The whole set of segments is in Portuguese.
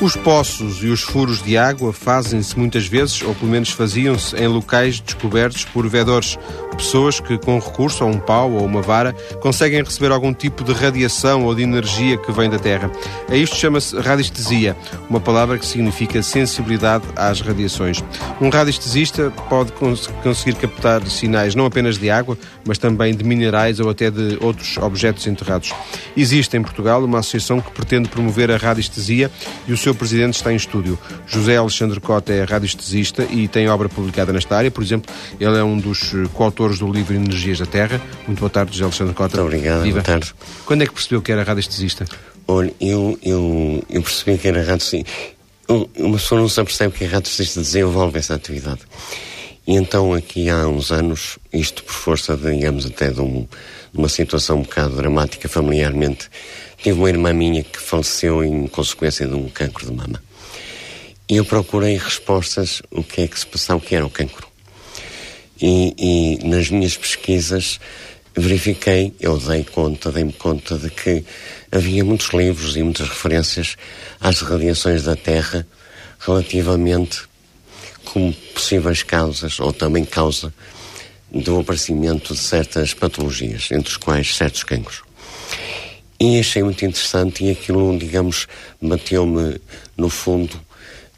Os poços e os furos de água fazem-se muitas vezes, ou pelo menos faziam-se, em locais descobertos por vedores, pessoas que, com recurso a um pau ou uma vara, conseguem receber algum tipo de radiação ou de energia que vem da Terra. A isto chama-se radiestesia, uma palavra que significa sensibilidade às radiações. Um radiestesista pode cons conseguir captar sinais não apenas de água, mas também de minerais ou até de outros objetos enterrados. Existe em Portugal uma associação que pretende promover a radiestesia e o seu presidente está em estúdio. José Alexandre Cota é radiestesista e tem obra publicada nesta área. Por exemplo, ele é um dos eh, coautores do livro Energias da Terra. Muito boa tarde, José Alexandre Cota. Muito obrigado, Viva. boa tarde. Quando é que percebeu que era radiestesista? Olha, eu, eu, eu percebi que era radiestesista. Uma pessoa não se apercebe que a radiestesista desenvolve essa atividade. E então, aqui há uns anos, isto por força, de, digamos, até de, um, de uma situação um bocado dramática familiarmente, tive uma irmã minha que faleceu em consequência de um cancro de mama. E eu procurei respostas o que é que se passava, o que era o cancro. E, e nas minhas pesquisas verifiquei, eu dei conta, dei-me conta de que havia muitos livros e muitas referências às radiações da Terra relativamente como possíveis causas, ou também causa, do aparecimento de certas patologias, entre os quais certos cancros. E achei muito interessante e aquilo, digamos, bateu-me no fundo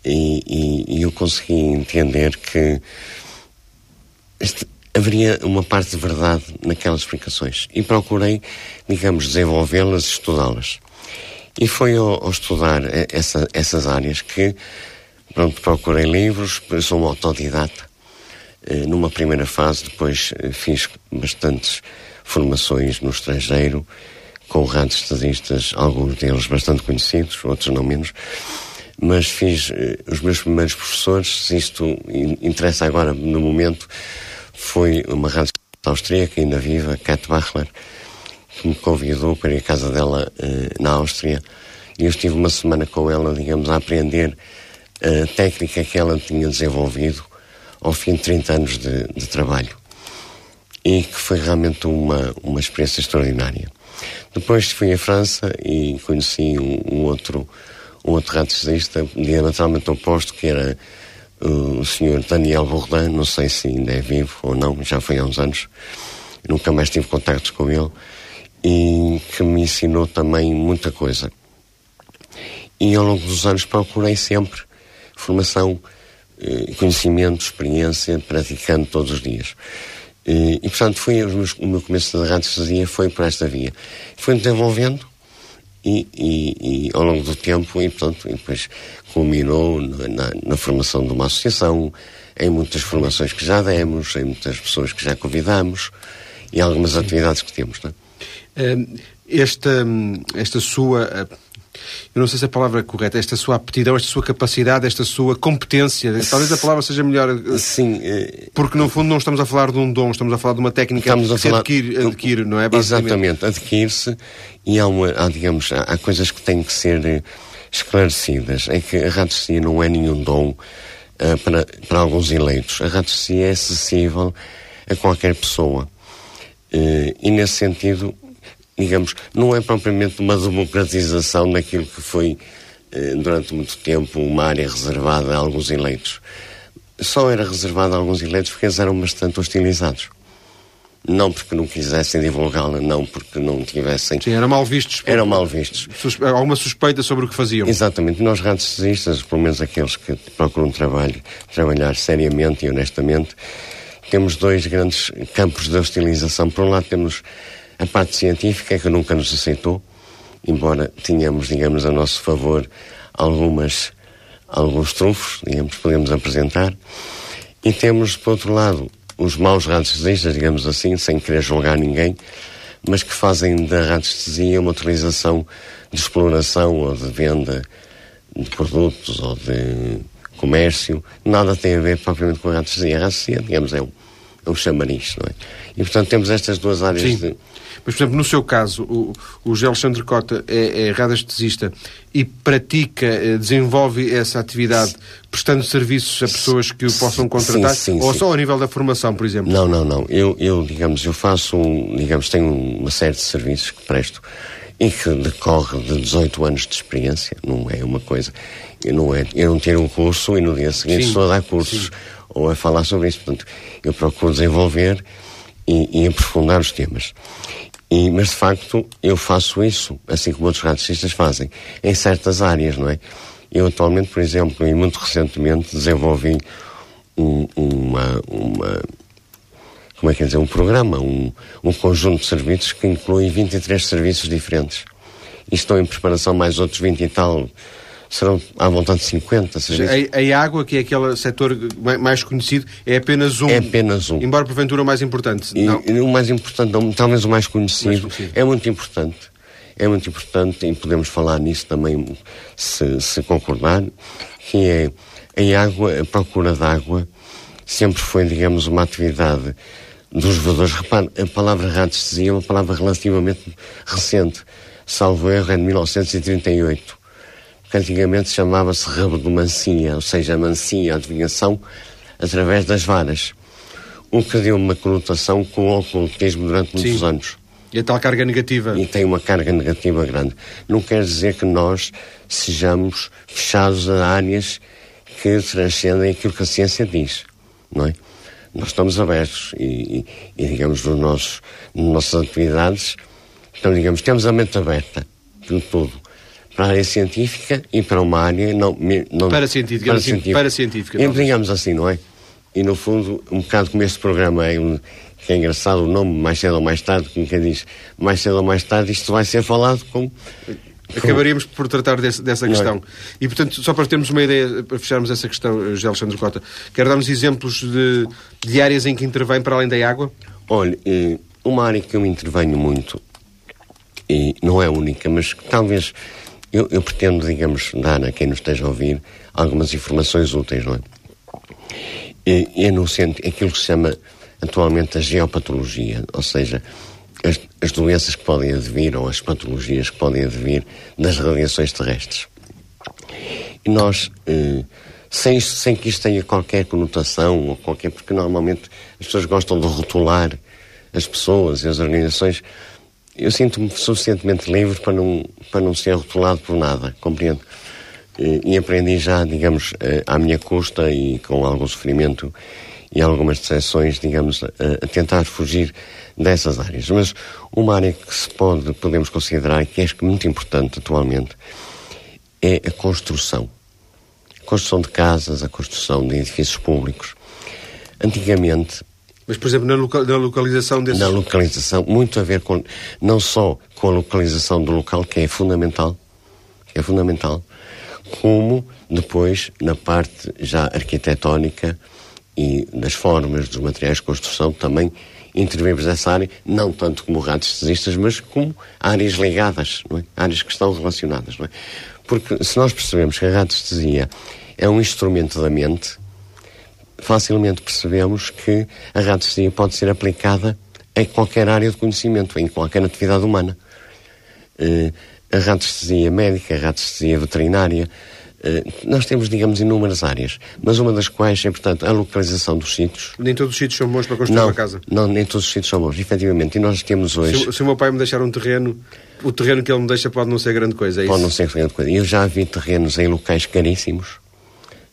e, e, e, eu consegui entender que este, haveria uma parte de verdade naquelas explicações. E procurei, digamos, desenvolvê-las, estudá-las. E foi ao, ao estudar essa, essas áreas que Pronto, procurei livros, sou um autodidata. Eh, numa primeira fase, depois eh, fiz bastantes formações no estrangeiro, com radiestesistas, alguns deles bastante conhecidos, outros não menos. Mas fiz eh, os meus primeiros professores, se isto interessa agora no momento, foi uma radiestesista austríaca, ainda viva, Kat Bachler, que me convidou para ir à casa dela na Áustria. E eu estive uma semana com ela, digamos, a aprender a técnica que ela tinha desenvolvido ao fim de 30 anos de, de trabalho e que foi realmente uma, uma experiência extraordinária. Depois fui à França e conheci um, um outro um outro radiologista diametralmente oposto que era uh, o senhor Daniel Bourdin, não sei se ainda é vivo ou não, já foi há uns anos, nunca mais tive contactos com ele e que me ensinou também muita coisa. E ao longo dos anos procurei sempre formação, eh, conhecimento, experiência, praticando todos os dias. Eh, e, portanto, foi o meu começo da radiestesia foi por esta via. Foi desenvolvendo e, e, e, ao longo do tempo, e, portanto, e depois culminou na, na, formação de uma associação, em muitas formações que já demos, em muitas pessoas que já convidamos e algumas atividades que temos. Não é? Esta, esta sua eu não sei se a palavra é correta, esta sua aptidão, esta sua capacidade, esta sua competência, talvez a palavra seja melhor. Eh, Sim. Eh, porque no fundo não estamos a falar de um dom, estamos a falar de uma técnica estamos que a falar... se adquire, adquire, não é? Exatamente, adquire-se e há, uma, há, digamos, há, há, coisas que têm que ser eh, esclarecidas. É que a radiestesia não é nenhum dom uh, para, para alguns eleitos. A radiestesia é acessível a qualquer pessoa. Uh, e nesse sentido, digamos, não é propriamente uma democratização daquilo que foi, eh, durante muito tempo, uma área reservada a alguns eleitos. Só era reservada a alguns eleitos porque eles eram bastante hostilizados. Não porque não quisessem divulgá-la, não porque não tivessem. Sim, eram mal vistos. Eram mal vistos. Suspe... Alguma suspeita sobre o que faziam. Exatamente. Nós, radiesistas, pelo menos aqueles que procuram trabalho, trabalhar seriamente e honestamente, temos dois grandes campos de hostilização. Por um lado, temos a parte científica é que nunca nos aceitou, embora tenhamos, digamos, a nosso favor algumas, alguns trunfos, digamos, podemos apresentar. E temos, por outro lado, os maus radiestesistas, digamos assim, sem querer julgar ninguém, mas que fazem da radiestesia uma utilização de exploração ou de venda de produtos ou de comércio. Nada tem a ver propriamente com a radiestesia. A radiestesia, digamos, é um, é chamariz, não é? E, portanto, temos estas duas áreas Sim. de mas, por exemplo, no seu caso, o, o G. Alexandre Cota é, é radiestesista e pratica, eh, desenvolve essa atividade prestando serviços a pessoas que o possam contratar? Sim, sim, ou sim. só ao nível da formação, por exemplo? Não, não, não. Eu, eu digamos, eu faço, um, digamos, tenho uma série de serviços que presto e que decorre de 18 anos de experiência, não é uma coisa. Eu não, é, eu não tiro um curso e no dia seguinte estou a dar cursos ou a falar sobre isso. Portanto, eu procuro desenvolver e, e aprofundar os temas. E, mas de facto eu faço isso, assim como outros radicistas fazem, em certas áreas, não é? Eu atualmente, por exemplo, e muito recentemente desenvolvi um, uma, uma, como é que é dizer, um programa, um, um conjunto de serviços que inclui 23 serviços diferentes. E estou em preparação mais outros 20 e tal serão à vontade de 50. A, a, água, que é aquele setor mais conhecido, é apenas um. É apenas um. Embora porventura o mais importante. E, não. o mais importante, não, talvez o mais conhecido, mais conhecido, é muito importante. É muito importante e podemos falar nisso também, se, se concordar, que é a água, a procura de água, sempre foi, digamos, uma atividade dos voadores. Repare, a palavra radiestesia é uma palavra relativamente recente. Salvo erro, é de 1938 que antigamente chamava-se mancia, ou seja, a mancia, a adivinhação, através das varas. O que deu uma conotação com o ocultismo durante muitos Sim. anos. E a tal carga negativa. E tem uma carga negativa grande. Não quer dizer que nós sejamos fechados a áreas que transcendem aquilo que a ciência diz, não é? Nós estamos abertos e, e, e digamos, nos nossos, nas nossas atividades, então, digamos, temos a mente aberta para tudo para a área científica e para uma área não... não para científica, para, científica. para científica. E, digamos assim, não é? E no fundo, um bocado como este programa é um, que é engraçado o nome, mais cedo ou mais tarde, como quem diz, mais cedo ou mais tarde, isto vai ser falado com... Acabaríamos por tratar desse, dessa é? questão. É? E, portanto, só para termos uma ideia, para fecharmos essa questão, José Alexandre Cota, quer dar-nos exemplos de, de áreas em que intervém para além da água? Olha, eh, uma área que eu intervenho muito, e não é única, mas talvez eu, eu, pretendo, digamos, dar a quem nos esteja a ouvir algumas informações úteis, não é? E, é no centro, aquilo que se chama atualmente a geopatologia, ou seja, as, as doenças que podem advir ou as patologias que podem advir das radiações terrestres. E nós, eh, sem, sem que isto tenha qualquer conotação ou qualquer, porque normalmente as pessoas gostam de rotular as pessoas e as organizações eu sinto-me suficientemente livre para não, para não ser rotulado por nada, compreendo? E, e aprendi já, digamos, eh, à minha custa e com algum sofrimento e algumas decepções, digamos, a, a, tentar fugir dessas áreas. Mas uma área que se pode, podemos considerar que é muito importante atualmente é a construção. A construção de casas, a construção de edifícios públicos. Antigamente, mas, por exemplo, na, loca na localização desses... Na localização, muito a ver com, não só com a localização do local, que é fundamental, que é fundamental, como depois na parte já arquitetónica e das formas, dos materiais de construção, também intervimos nessa área, não tanto como radiestesistas, mas como áreas ligadas, é? áreas que estão relacionadas. É? Porque se nós percebemos que a radiestesia é um instrumento da mente, facilmente percebemos que a radiestesia pode ser aplicada em qualquer área de conhecimento, em qualquer atividade humana. Uh, a radiestesia médica, a radiestesia veterinária, uh, nós temos, digamos, inúmeras áreas, mas uma das quais é, portanto, a localização dos sítios. Nem todos os sítios são bons para construir não, uma casa. Não, nem todos os sítios são bons, efetivamente. E nós temos hoje. Se, se o meu pai me deixar um terreno, o terreno que ele me deixa pode não ser grande coisa, é Pode isso? não ser grande coisa. Eu já vi terrenos em locais caríssimos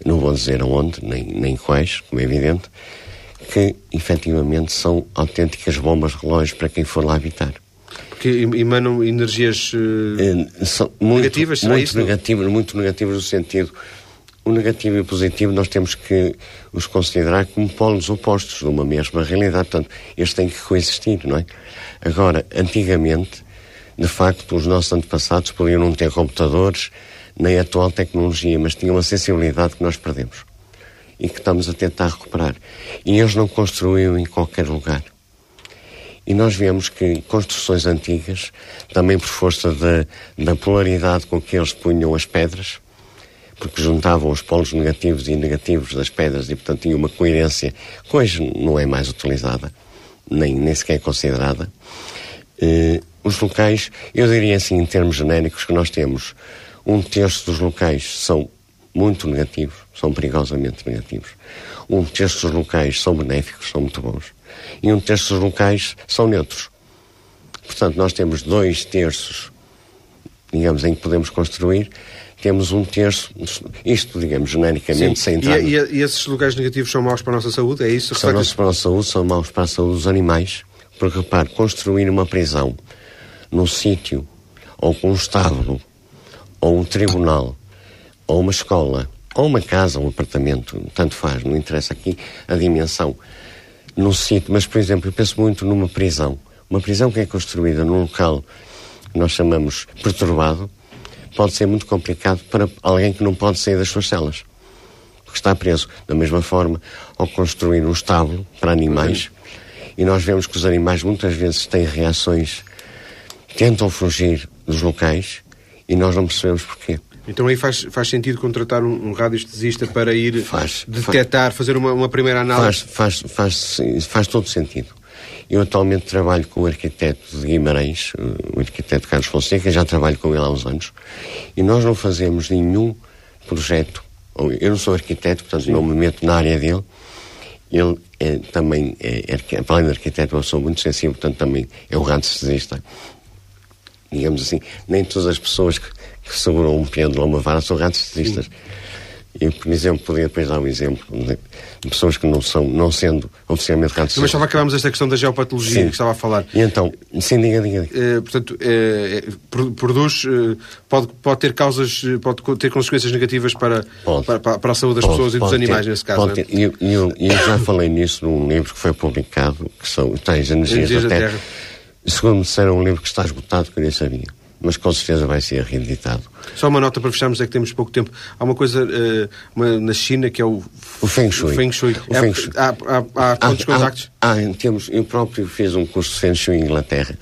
não vou dizer aonde, nem, nem quais, como é evidente, que efetivamente são autênticas bombas relógios para quem for lá habitar. Porque emanam energias uh, são muito, negativas, muito isso? negativas, muito negativas no sentido o negativo e o positivo nós temos que os considerar como polos opostos de uma mesma realidade. Portanto, eles têm que coexistir, não é? Agora, antigamente, de facto, os nossos antepassados podiam não ter computadores, nem a atual tecnologia, mas tinha uma sensibilidade que nós perdemos e que estamos a tentar recuperar. E eles não construíam em qualquer lugar. E nós vemos que construções antigas, também por força da, da polaridade com que eles punham as pedras, porque juntavam os polos negativos e negativos das pedras e, portanto, tinha uma coerência que hoje não é mais utilizada, nem, nem sequer considerada. Eh, os locais, eu diria assim, em termos genéricos, que nós temos um terço dos locais são muito negativos, são perigosamente negativos. Um terço dos locais são benéficos, são muito bons. E um terço dos locais são neutros. Portanto, nós temos dois terços digamos, em que podemos construir, temos um terço, isto, digamos, genericamente, Sim. sem entrar... E, e, e, esses lugares negativos são maus para a nossa saúde, é isso? São maus para a nossa saúde, são maus para a saúde dos animais, porque, repare, construir uma prisão num sítio, ou com um estábulo, ou um tribunal, ou uma escola, ou uma casa, um apartamento, tanto faz, não interessa aqui a dimensão, num sítio, mas, por exemplo, eu penso muito numa prisão. Uma prisão que é construída num local que nós chamamos perturbado, pode ser muito complicado para alguém que não pode sair das suas celas. Porque está preso. Da mesma forma, ao construir um estábulo para animais, e nós vemos que os animais muitas vezes têm reações, tentam fugir dos locais, e nós não percebemos porquê. Então aí faz, faz sentido contratar um, um radiestesista para ir faz, detectar, faz, fazer uma, uma primeira análise? Faz, faz, faz, faz todo sentido. Eu atualmente trabalho com o arquiteto de Guimarães, o arquiteto Carlos Fonseca, já trabalho com ele há uns anos, e nós não fazemos nenhum projeto. Eu não sou arquiteto, portanto Sim. não me meto na área dele. Ele é, também, é, é, além de arquiteto, eu sou muito sensível, portanto também é o radiestesista. Digamos assim, nem todas as pessoas que, que seguram um pêndulo ou uma vara são radiestesistas. Sim. Eu, por exemplo, podia depois dar um exemplo de, pessoas que não são, não sendo oficialmente câncer. Mas estava acabamos esta questão da geopatologia sim. que estava a falar. E então, sim, diga, diga. diga. Eh, portanto, eh, produz, pode, pode ter causas, pode ter consequências negativas para, para, para, a saúde das pode, pessoas e dos animais, nesse caso. Pode é? Eu, eu, eu já falei nisso num livro que foi publicado, que são Tais Energias, Energias da, da Terra. Terra. Segundo me disseram, um livro que está esgotado, que eu nem sabia mas com certeza vai ser reeditado. Só uma nota para fecharmos, é que temos pouco tempo. Há uma coisa uh, uma, na China que é o, o Feng Shui. O Feng Shui. O é, Feng Shui. Há, há, há quantos há, contactos? Há, há, temos, eu próprio fiz um curso de Feng Shui em Inglaterra.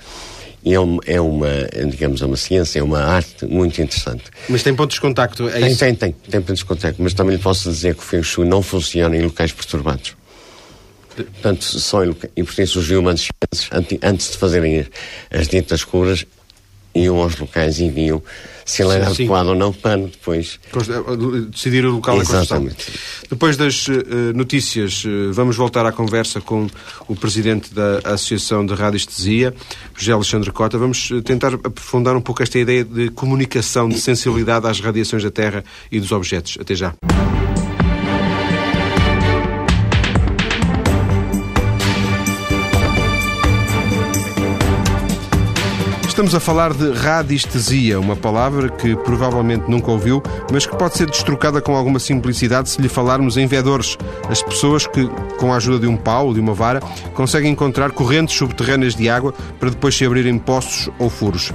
E é uma, é uma, digamos, é uma ciência, é uma arte muito interessante. Mas tem pontos de contacto, é tem, isso? Tem, tem, tem pontos de contacto, mas também lhe posso dizer que o Feng Shui não funciona em locais perturbados. Portanto, só em, por isso os humanos, antes de fazerem as, as ditas curas, iam aos locais e viam se ele era sim, adequado ou não para depois eh, decidir o local Exatamente. da construção. Depois das uh, notícias, uh, vamos voltar à conversa com o presidente da Associação de Radiestesia, José Alexandre Cota. Vamos tentar aprofundar um pouco esta ideia de comunicação, de sensibilidade às radiações da Terra e dos objetos. Até já. Estamos a falar de radiestesia, uma palavra que provavelmente nunca ouviu, mas que pode ser destrocada com alguma simplicidade se lhe falarmos em vedores, as pessoas que, com a ajuda de um pau ou de uma vara, conseguem encontrar correntes subterrâneas de água para depois se abrirem poços ou furos.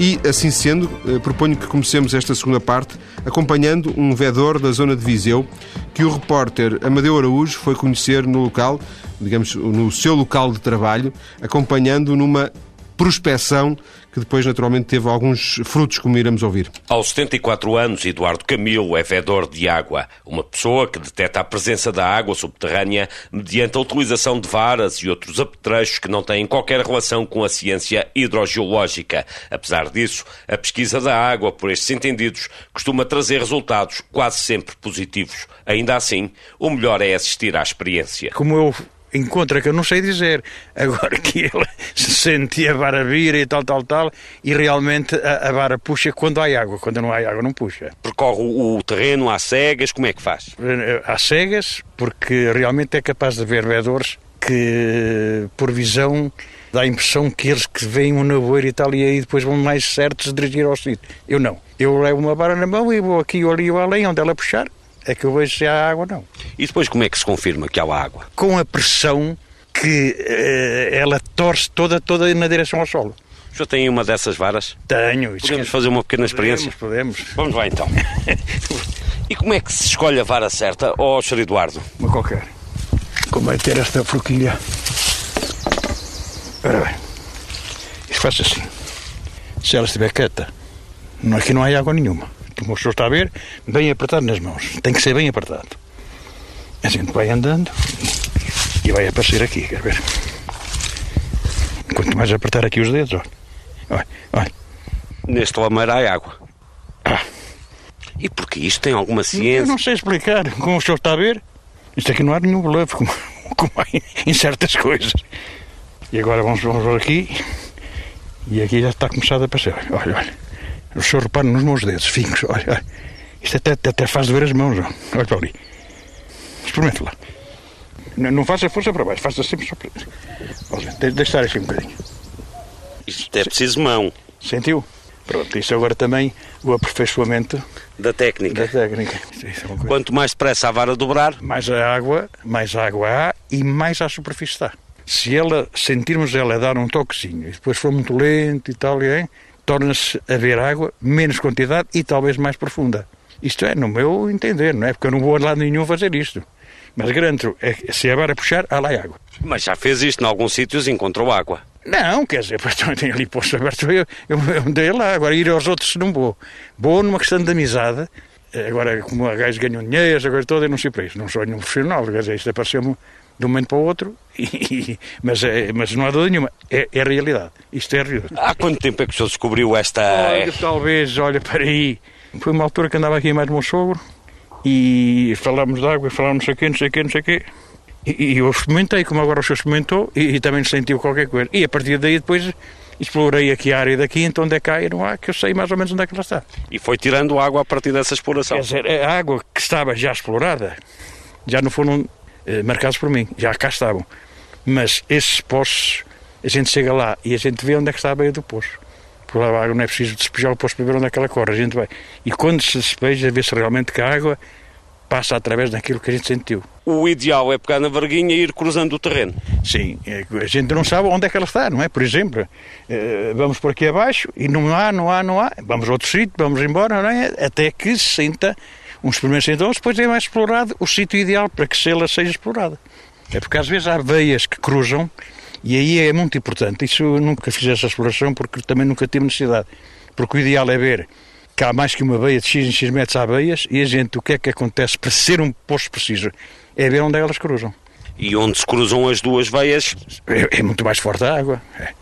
E, assim sendo, eh, proponho que comecemos esta segunda parte acompanhando um vedor da zona de Viseu que o repórter Amadeu Araújo foi conhecer no local, digamos, no seu local de trabalho, acompanhando numa prospeção que depois naturalmente teve alguns frutos, como iremos ouvir. Aos 74 anos, Eduardo Camilo é vedor de água, uma pessoa que detecta a presença da água subterrânea mediante a utilização de varas e outros apetrechos que não têm qualquer relação com a ciência hidrogeológica. Apesar disso, a pesquisa da água por estes entendidos costuma trazer resultados quase sempre positivos. Ainda assim, o melhor é assistir à experiência. Como eu encontra que eu não sei dizer. Agora que ele se sentia a vara vir e tal, tal, tal, e realmente a, a, vara puxa quando há água, quando não há água não puxa. Percorre o, o terreno às cegas, como é que faz? Às cegas, porque realmente é capaz de ver vedores que, por visão, dá a impressão que eles que veem um nevoeiro e tal, e aí depois vão mais certos dirigir ao sítio. Eu não. Eu levo uma vara na mão e vou aqui ou ali ou além, onde ela puxar, é que eu vejo se há água ou não. E depois como é que se confirma que há água? Com a pressão que uh, ela torce toda, toda na direção ao solo. Já tem uma dessas varas? Tenho. Podemos fazer uma pequena podemos, experiência? Podemos. Vamos lá então. e como é que se escolhe a vara certa, ó oh, Sr. Eduardo? Uma qualquer. Como vai ter esta forquilha. Ora bem. Isto faz assim. Se ela estiver quieta, aqui não há água nenhuma como o senhor está a ver, bem apertado nas mãos. Tem que ser bem apertado. A gente vai andando e vai aparecer aqui, quer ver? Quanto mais apertar aqui os dedos, olha. Olha, olha. Neste lameiro há água. Ah. E porque isto tem alguma ciência? Eu não sei explicar. Como o senhor está a ver, isto aqui não há nenhum bluff, como, como há em certas coisas. E agora vamos, vamos aqui. E aqui já está começado a aparecer. Olha, olha. O senhor repara nos meus dedos, fincos, olha, olha. Isto até, até faz doer as mãos, olha para ali. Experimente lá. Não, não faça força para baixo, faça sempre só para... Olha, deixa estar assim um bocadinho. Isto é preciso mão. Sentiu? Pronto, isto agora também o aperfeiçoamento da técnica. Da técnica. É Quanto mais depressa a vara dobrar, mais a água, mais água há e mais à superfície está. Se ela sentirmos ela dar um toquezinho e depois for muito lento e tal, torna-se a haver água, menos quantidade e talvez mais profunda. Isto é, no meu entender, não é? Porque eu não vou a lado nenhum fazer isto. Mas garanto, é, se a vara puxar, há lá água. Mas já fez isto em alguns sítios e encontrou água. Não, quer dizer, tem ali posto aberto, eu, eu, eu andei lá, agora ir aos outros não vou. Vou numa questão de amizade, agora como a gajo ganham dinheiro, agora toda, eu não sei para isso, não sou nenhum profissional, quer dizer, isto apareceu-me de um momento para o outro, e, mas, é, mas não há dúvida nenhuma, é, é realidade, isto é realidade. Há quanto tempo é que o senhor descobriu esta... Olha, talvez, olha, para aí, foi uma altura que andava aqui mais do meu sogro, e falámos de água, falámos não sei o quê, não sei o quê, não sei o quê, e, eu experimentei, como agora o senhor experimentou, e, e, também sentiu qualquer coisa. E a partir daí depois explorei aqui a área daqui, então onde é que há e não há, que eu sei mais ou menos onde é que ela está. E foi tirando água a partir dessa exploração? Quer dizer, a água que estava já explorada, já não foram eh, marcados por mim, já cá estavam. Mas esses poços, a gente chega lá e a gente vê onde é que está a beira do poço. Por lá a água não é preciso despejar o poço para ver onde é que ela corre, a gente vai. E quando se despeja, vê-se realmente que a água passa através daquilo que a gente sentiu. O ideal é pegar na varguinha e ir cruzando o terreno. Sim, é a gente não sabe onde é que ela está, não é? Por exemplo, eh, vamos por aqui abaixo e não há, não há, não há, vamos a outro sítio, vamos embora, não é? Até que se uns primeiros sintomas, depois é mais explorado o sítio ideal para que ela seja explorada. É porque às vezes há veias que cruzam e aí é muito importante. Isso eu nunca fiz essa exploração porque também nunca tive necessidade. Porque o ideal é ver que há mais que uma beia de X em X metros há beias e a gente, o que é que acontece para ser um poço preciso? É ver onde elas cruzam. E onde se cruzam as duas veias? É, é muito mais forte a água. É.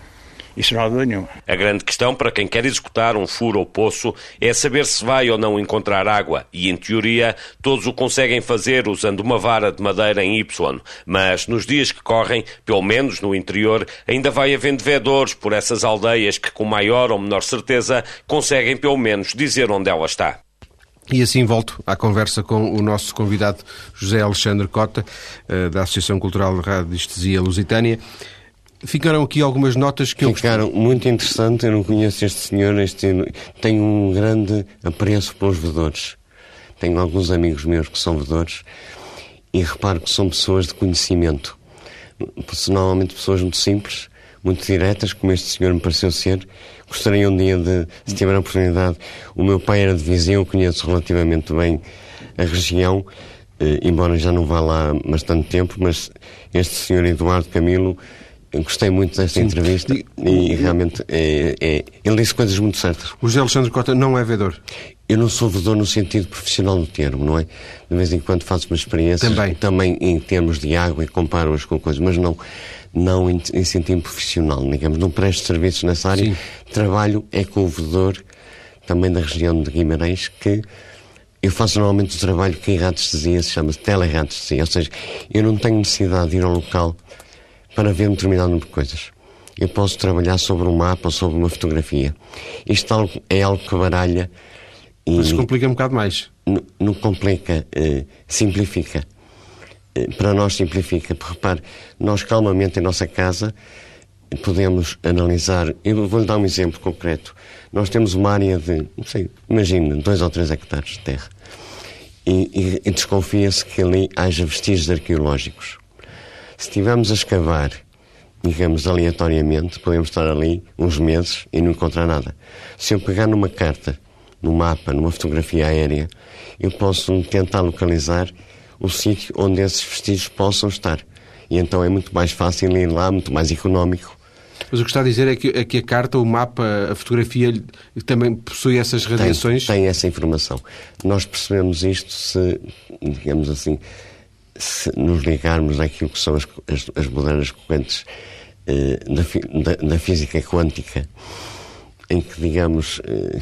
Isso não há dúvida nenhuma. A grande questão para quem quer executar um furo ou poço é saber se vai ou não encontrar água. E, em teoria, todos o conseguem fazer usando uma vara de madeira em Y. Mas, nos dias que correm, pelo menos no interior, ainda vai havendo vedores por essas aldeias que, com maior ou menor certeza, conseguem pelo menos dizer onde ela está. E assim volto à conversa com o nosso convidado José Alexandre Cota, eh, da Associação Cultural de Radiestesia Lusitânia. Ficaram aqui algumas notas que Ficaram eu Ficaram muito interessante, eu não conheço este senhor, este... tenho um grande apreço pelos vedores. Tenho alguns amigos meus que são vedores e reparo que são pessoas de conhecimento. Normalmente pessoas muito simples, muito diretas, como este senhor me pareceu ser. Gostaria um dia de, se tiver a oportunidade, o meu pai era de vizinho, conheço relativamente bem a região, eh, embora já não vá lá bastante tempo, mas este senhor Eduardo Camilo Gostei muito desta Sim. entrevista e, e realmente é, é, ele disse coisas muito certas. O José Alexandre Cota não é vedor? Eu não sou vedor no sentido profissional do termo, não é? De vez em quando faço uma experiência também, também em termos de água e comparo-as com coisas, mas não, não em, em sentido profissional, digamos, não presto serviços nessa área. Sim. Trabalho é com o vedor também da região de Guimarães que eu faço normalmente o trabalho que em radiestesia se chama teleradiestesia, ou seja, eu não tenho necessidade de ir ao local para ver um determinado número de coisas. Eu posso trabalhar sobre um mapa ou sobre uma fotografia. Isto é algo que baralha. E Mas complica um bocado mais. Não, complica, uh, simplifica. Uh, para nós simplifica. Porque repare, nós calmamente em nossa casa podemos analisar. Eu vou-lhe dar um exemplo concreto. Nós temos uma área de, não sei, imagina, dois ou três hectares de terra. E, e, e desconfia-se que ali haja vestígios arqueológicos. Se estivermos a escavar, digamos, aleatoriamente, podemos estar ali uns meses e não encontrar nada. Se eu pegar numa carta, num mapa, numa fotografia aérea, eu posso tentar localizar o sítio onde esses vestígios possam estar. E então é muito mais fácil ir lá, muito mais económico. Mas o que está a dizer é que, é que a carta, o mapa, a fotografia também possui essas radiações? Tem, tem essa informação. Nós percebemos isto se, digamos assim, se nos ligarmos àquilo que são as, as, as modernas correntes eh, da, da, física quântica, em que, digamos, eh,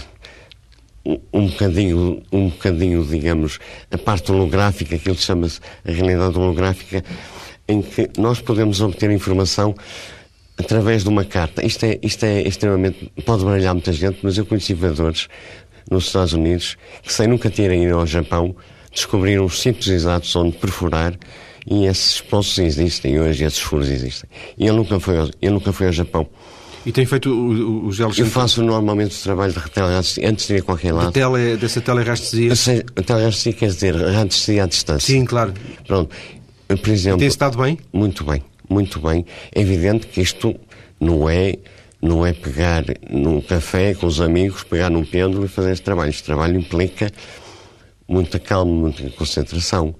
um bocadinho, um bocadinho, digamos, a parte holográfica, aquilo que chama-se a realidade holográfica, em que nós podemos obter informação através de uma carta. Isto é, isto é extremamente. pode baralhar muita gente, mas eu conheci vereadores nos Estados Unidos que, sem nunca terem ido ao Japão, descobriram os sítios exatos onde perfurar e esses poços existem hoje, esses furos existem. E ele nunca foi ao, ele nunca foi ao Japão. E tem feito os gelos... Eu faço normalmente o trabalho de telerastresia antes de ir a qualquer lado. De tele, dessa telerastresia? A telerastresia quer dizer rastresia à distância. Sim, claro. Pronto. Por exemplo... tem estado bem? Muito bem, muito bem. É evidente que isto não é não é pegar num café com os amigos, pegar num pêndulo e fazer este trabalho. Este trabalho implica muita calma, muita concentração,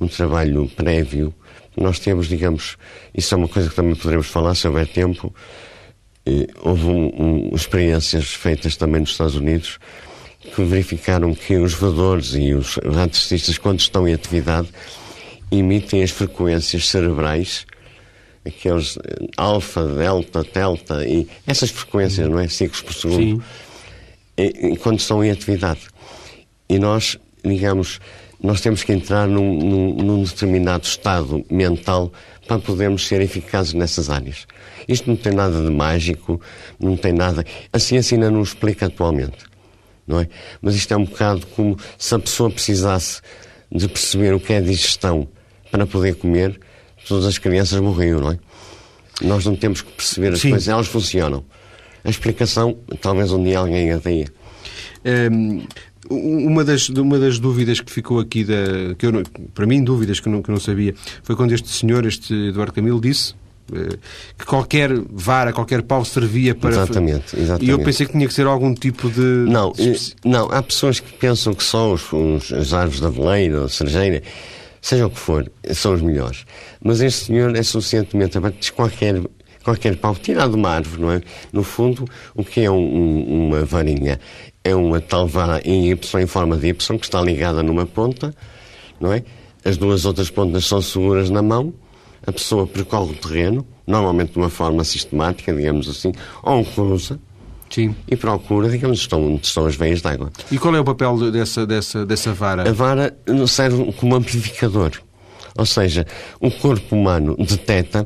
um trabalho prévio. Nós temos, digamos, isso é uma coisa que também poderemos falar se houver tempo. Eh, houve um, um, experiências feitas também nos Estados Unidos que verificaram que os voadores e os radicistas, quando estão em atividade, emitem as frequências cerebrais aqueles eh, alfa, delta, delta e essas frequências, não é? Ciclos por segundo. E, quando estão em atividade. E nós, digamos, nós temos que entrar num, num, num, determinado estado mental para podermos ser eficazes nessas áreas. Isto não tem nada de mágico, não tem nada. A ciência ainda não explica atualmente, não é? Mas isto é um bocado como se a pessoa precisasse de perceber o que é digestão para poder comer, todas as crianças morriam, não é? Nós não temos que perceber as Sim. coisas, elas funcionam. A explicação, talvez um dia alguém a tenha. Um, uma, das, uma das dúvidas que ficou aqui, da, que eu, para mim, dúvidas que eu, não, que eu não sabia, foi quando este senhor, este Eduardo Camilo, disse eh, que qualquer vara, qualquer pau servia para. Exatamente, exatamente. E eu pensei que tinha que ser algum tipo de. Não, não há pessoas que pensam que só os, os, as árvores da aveleira ou cerejeira seja o que for, são os melhores. Mas este senhor é suficientemente aberto, diz qualquer, qualquer pau tirado de uma árvore, não é? No fundo, o que é um, um, uma varinha? É uma tal vara em Y, em forma de Y, que está ligada numa ponta, não é? As duas outras pontas são seguras na mão, a pessoa percorre o terreno, normalmente de uma forma sistemática, digamos assim, ou cruza, Sim. e procura, digamos, estão, onde estão as veias de água. E qual é o papel dessa, dessa, dessa vara? A vara serve como amplificador. Ou seja, o corpo humano detecta.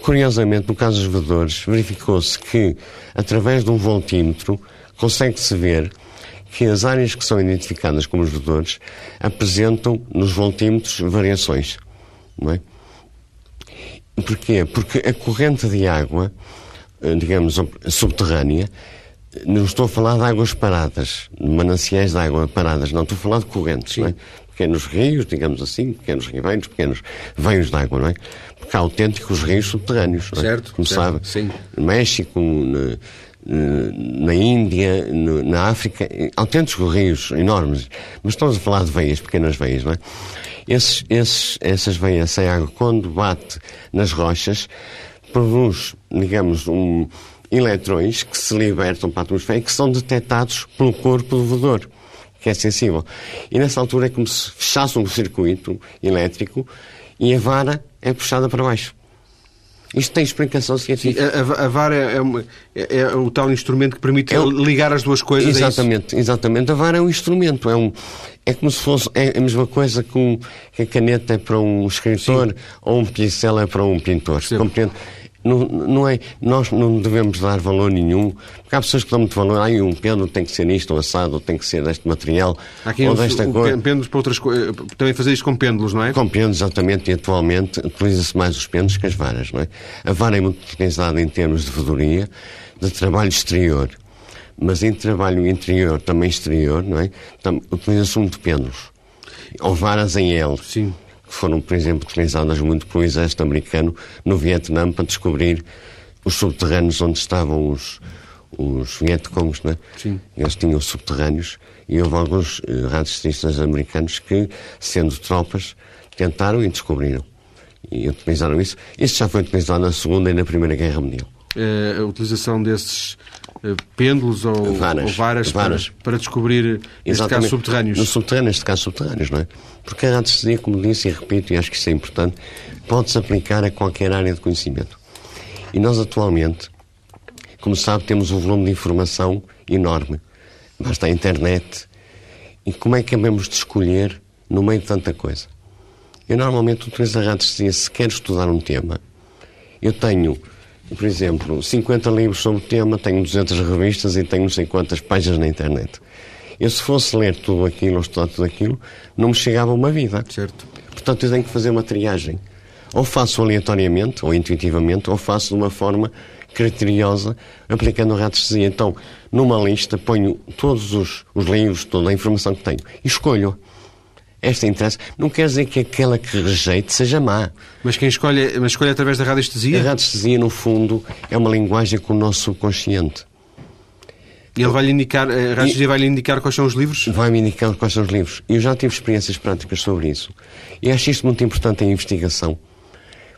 Curiosamente, no caso dos vedores, verificou-se que, através de um voltímetro, consegue-se ver que as áreas que são identificadas como os vedores apresentam nos voltímetros variações. Não é? Porquê? Porque a corrente de água eh, digamos, subterrânea, não estou a falar de águas paradas, de mananciais de água paradas, não, estou a falar de correntes, Sim. não é? Pequenos rios, digamos assim, pequenos ribeiros, pequenos veios de água, não é? Porque há autênticos rios subterrâneos, não é? Certo, Como certo, sabe, sim. no México, na, na Índia, na África, autênticos rios enormes, mas estamos a falar de veias, pequenas veias, não é? Esses, esses, essas veias sem água, quando bate nas rochas, produz, digamos, um, eletrões que se libertam para a atmosfera e que são detectados pelo corpo do voador, que é sensível. E nessa altura é como se fechasse um circuito elétrico e a vara é puxada para baixo. Isto tem explicação científica. Sim, a, a, vara é, é, é, o tal instrumento que permite é, ligar as duas coisas. É exatamente, é exatamente. A vara é um instrumento, é, um, é como se fosse é a mesma coisa que, um, que a caneta é para um escritor Sim. ou um pincel é para um pintor. Compreende? Não, não é, nós não devemos dar valor nenhum, porque há pessoas que dão muito valor. Ah, um pêndulo tem que ser isto, ou assado, ou tem que ser deste material, ou desta o, cor. Pêndulos para outras coisas. Também fazer isto com pêndulos, não é? Com pêndulos, exatamente, e atualmente utiliza-se mais os pêndulos que as varas, não é? A vara é muito utilizada em termos de vedoria, de trabalho exterior, mas em trabalho interior, também exterior, não é? Utiliza-se muito pêndulos. Ou varas em L. Sim foram, por exemplo, utilizadas muito pelo exército americano no Vietnã para descobrir os subterrâneos onde estavam os, os Vietcongs, né? Sim. Eles tinham subterrâneos e houve alguns uh, radicistas americanos que, sendo tropas, tentaram e descobriram. E utilizaram isso. Isso já foi utilizado na Segunda e na Primeira Guerra Mundial. É, a utilização desses uh, pêndulos ou varas, ou varas, varas. Para, para, descobrir, neste caso, subterrâneos. No subterrâneo, neste caso, subterrâneos, não é? Porque a radiestesia, como disse e repito, e acho que isso é importante, pode-se aplicar a qualquer área de conhecimento. E nós, atualmente, como sabe, temos um volume de informação enorme. Basta a internet. E como é que acabamos de escolher no meio de tanta coisa? Eu normalmente utilizo a radiestesia se quero estudar um tema. Eu tenho por exemplo, 50 livros sobre o tema, tenho 200 revistas e tenho não sei quantas páginas na internet. Eu, se fosse ler tudo aquilo ou estudar tudo aquilo, não me chegava uma vida. Certo. Portanto, eu tenho que fazer uma triagem. Ou faço aleatoriamente, ou intuitivamente, ou faço de uma forma criteriosa, aplicando a radiestesia. Então, numa lista, ponho todos os, os livros, toda a informação que tenho e escolho. Esta interessa. Não quer dizer que aquela que rejeite seja má. Mas quem escolhe, mas escolhe através da A radiestesia? radiestesia, no fundo, é uma linguagem com o nosso subconsciente. Ele vai-lhe indicar, a radiestesia vai-lhe indicar quais são os livros? Vai-me indicar quais são os livros. Eu já tive experiências práticas sobre isso. E acho isto muito importante em investigação.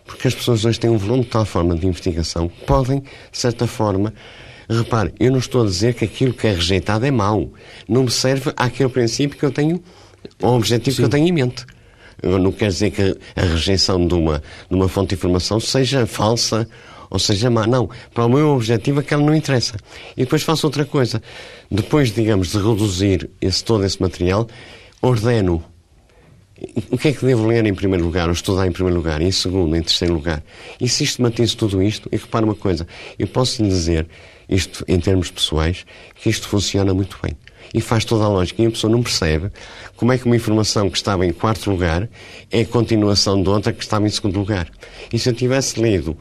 Porque as pessoas hoje têm um volume de tal forma de investigação que podem, de certa forma, repare, eu não estou a dizer que aquilo que é rejeitado é mau. Não me serve àquele princípio que eu tenho, ao objetivo que eu tenho em mente. Eu não quer dizer que a rejeição de uma, de uma fonte de informação seja falsa ou seja má. Não. Para o meu objetivo, aquela não interessa. E depois faço outra coisa. Depois, digamos, de reduzir esse, todo esse material, ordeno o que é que devo ler em primeiro lugar, ou estudar em primeiro lugar, em segundo, em terceiro lugar? E sistematizo tudo isto, e repara uma coisa, eu posso lhe dizer, isto em termos pessoais, que isto funciona muito bem. E faz toda a lógica. E a pessoa não percebe como é que uma informação que estava em quarto lugar é continuação de outra que estava em segundo lugar. E se eu tivesse lido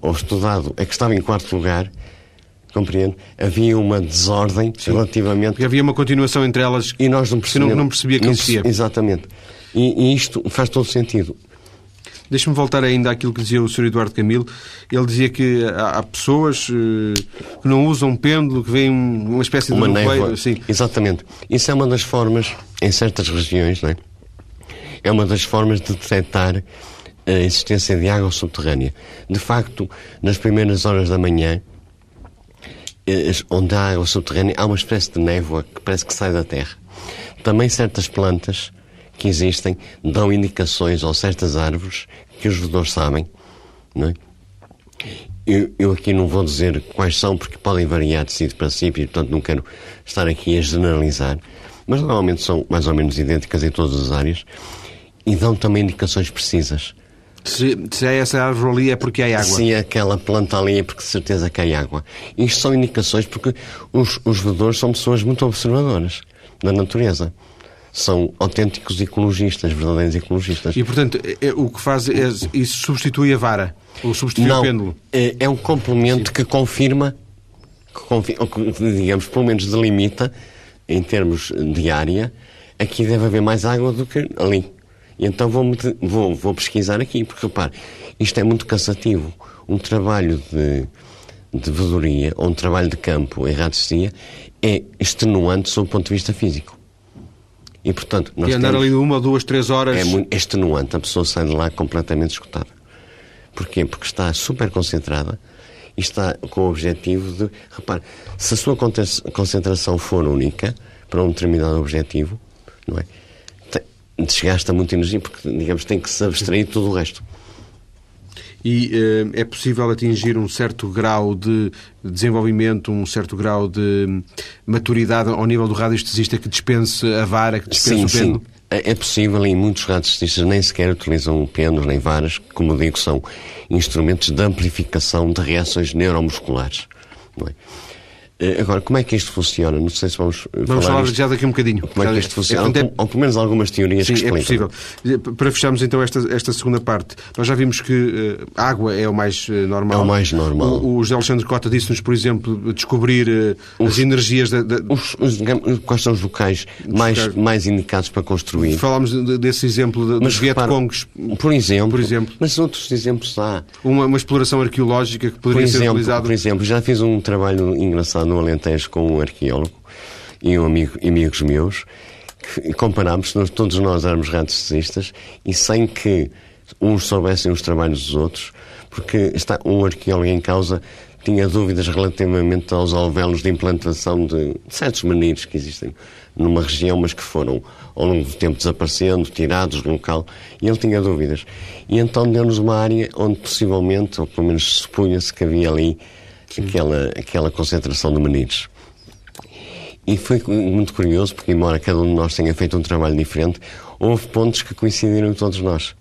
ou estudado a que estava em quarto lugar, compreendo, havia uma desordem relativamente Porque havia uma continuação entre elas e nós não que não, não percebia que existia. Exatamente. E, e isto faz todo sentido. Deixa-me voltar ainda àquilo que dizia o Sr. Eduardo Camilo. Ele dizia que há, há pessoas eh, que não usam pêndulo, que veem um- uma espécie de Uma névoa. assim. Exatamente. Isso é uma das formas, em certas regiões, não é? É uma das formas de detectar a existência de água subterrânea. De facto, nas primeiras horas da manhã, eh, onde há água subterrânea, há uma espécie de névoa que parece que sai da terra. Também certas plantas que existem dão indicações, ou certas árvores, que os vedores sabem, não é? Eu, eu aqui não vou dizer quais são, porque podem variar de sítio para sítio, e portanto não quero estar aqui a generalizar, mas normalmente são mais ou menos idênticas em todas as áreas e dão também indicações precisas. Se, se há essa árvore ali é porque há água. Se aquela planta ali é porque de certeza que há água. Isto são indicações porque os, os vedores são pessoas muito observadoras da natureza. São autênticos ecologistas, verdadeiros ecologistas. E, portanto, é- é- o que faz é, isso substitui a vara, ou substitui Não, o pêndulo. é, é um complemento que confirma, que confi- ou que, digamos, pelo menos delimita, em termos de área, aqui deve haver mais água do que ali. Então vou, vou, vou pesquisar aqui, porque repare, isto é muito cansativo. Um trabalho de, de vedoria, ou um trabalho de campo em radiestesia, é extenuante sob o ponto de vista físico. E, portanto, nós E andar temos- ali uma, duas, três horas. é muito extenuante, a pessoa sai de lá completamente esgotada. Porquê? Porque está super concentrada e está com o objetivo de. Repare, se a sua concentração for única para um determinado objetivo, não é? Desgasta muita energia porque, digamos, tem que se abstrair de tudo o resto. E eh, é possível atingir um certo grau de desenvolvimento, um certo grau de maturidade ao nível do radiestesista que dispense a vara, que dispense Sim, o sim. pêndulo? É é possível e muitos radiestistas nem sequer utilizam pêndulos nem varas, que, como digo, são instrumentos de amplificação de reações neuromusculares. Não é? Eh, Agora, como é que isto funciona? Não sei se vamos, eh, Vamos falar isto. já daqui um bocadinho. Como é que isto funciona? portanto, ou, ou pelo menos algumas teorias Sim, que é explicam. possível. Para fecharmos então esta, esta segunda parte, nós já vimos que eh, a água é o mais eh, normal. É o mais normal. O, o José Alexandre Cota disse-nos, por exemplo, descobrir eh, as energias da. da- Os, os, digamos, quais são os locais mais, mais indicados para construir? Falámos de- desse exemplo de- dos repara, Vietcongs, por exemplo, por exemplo. mas outros exemplos há. uma, uma exploração arqueológica que Por poderia ser exemplo, utilizada. por exemplo, já fiz um trabalho engraçado no Alentejo com um arqueólogo e um amigo, amigos meus, que comparámos, todos nós éramos radiestesistas e sem que uns soubessem os trabalhos dos outros, porque está um arqueólogo em causa tinha dúvidas relativamente aos alvéolos de implantação de certos meninos que existem numa região, mas que foram ao longo do tempo desaparecendo, tirados do local, e ele tinha dúvidas. E então deu-nos uma área onde possivelmente, ou pelo menos supunha-se que havia ali aquela, aquela concentração de meninos. E foi muito curioso, porque embora cada um de nós tenha feito um trabalho diferente, houve pontos que coincidiram todos nós.